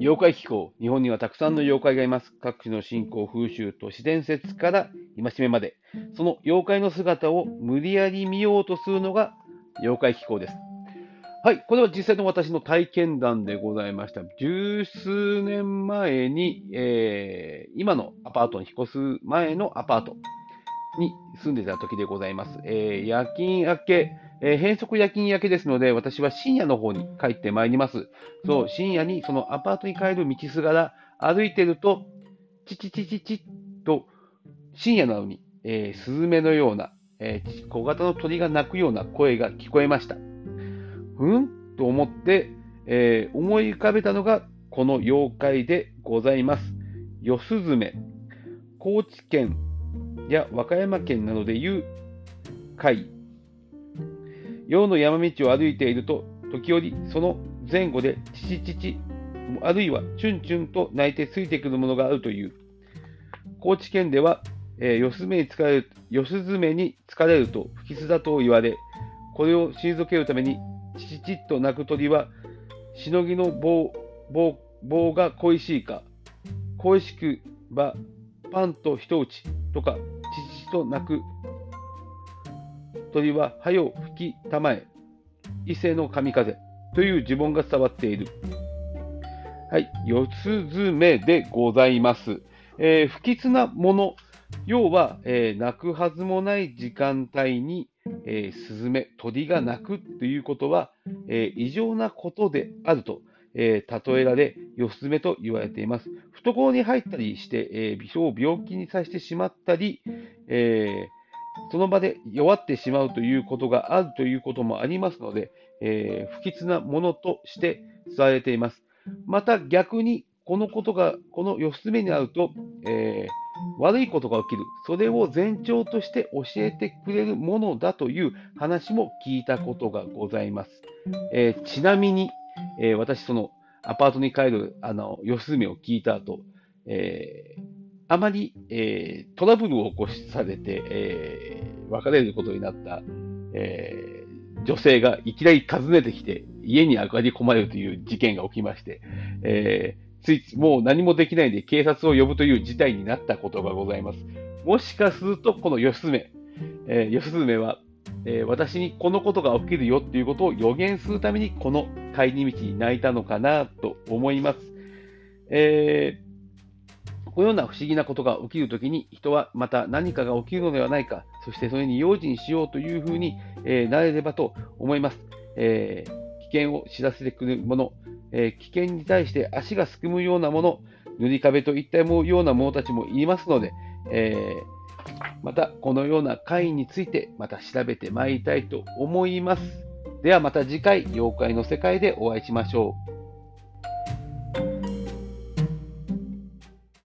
妖怪気候。日本にはたくさんの妖怪がいます。各地の信仰、風習、都市伝説から戒めまで。その妖怪の姿を無理やり見ようとするのが妖怪気候です。はい、これは実際の私の体験談でございました。十数年前に、えー、今のアパートに引っ越す前のアパートに住んでた時でございます。えー、夜勤明け、えー、変則夜勤明けですので、私は深夜の方に帰ってまいります。そう、深夜にそのアパートに帰る道すがら歩いてると、チチチチチッと深夜なのに、えー、スズメのような、えー、小型の鳥が鳴くような声が聞こえました。うんと思って、えー、思い浮かべたのがこの妖怪でございます。ヨスズメ。高知県や和歌山県などでいう貝。夜の山道を歩いていると、時折その前後でチチチチ、あるいはチュンチュンと鳴いてついてくるものがあるという。高知県では、えー、ヨスズメに疲れる、ヨスに疲れると不吉だと言われ、これを退けるためにチチチッと鳴く鳥は、しのぎの棒棒棒が恋しいか、恋しくばパンと一打ちとか、チチチと鳴く鳥は、はよ吹きたまえ、伊勢の神風という呪文が伝わっている。はい、四つ爪でございます。えー、不吉なもの、要は、えー、泣くはずもない時間帯にえー、スズメ、鳥が鳴くということは、え、異常なことであると、え、例えられ、よすめと言われています。懐に入ったりして、えー、病気にさせてしまったり、えー、その場で弱ってしまうということがあるということもありますので、えー、不吉なものとして伝えています。また逆に、このことが、この四つ目にあると、えー悪いことが起きる。それを前兆として教えてくれるものだという話も聞いたことがございます。えー、ちなみに、え、私、そのアパートに帰るあの四つ目を聞いた後、えー、あまり、えトラブルを起こしされて、え別れることになった、え女性がいきなり訪ねてきて、家に上がり込まれるという事件が起きまして、えーついもう何もできないで警察を呼ぶという事態になったことがございます。もしかすると、この義経、えー、義経は、えー、私にこのことが起きるよっていうことを予言するために、この帰り道に泣いたのかなと思います。えー、このような不思議なことが起きるときに、人はまた何かが起きるのではないか、そしてそれに用心しようというふうに、えなれればと思います。え危険を知らせてくるもの、えー、危険に対して足がすくむようなもの、塗り壁といったような者たちもいますので、えー、またこのような会についてまた調べてまいりたいと思います。ではまた次回、妖怪の世界でお会いしましょう。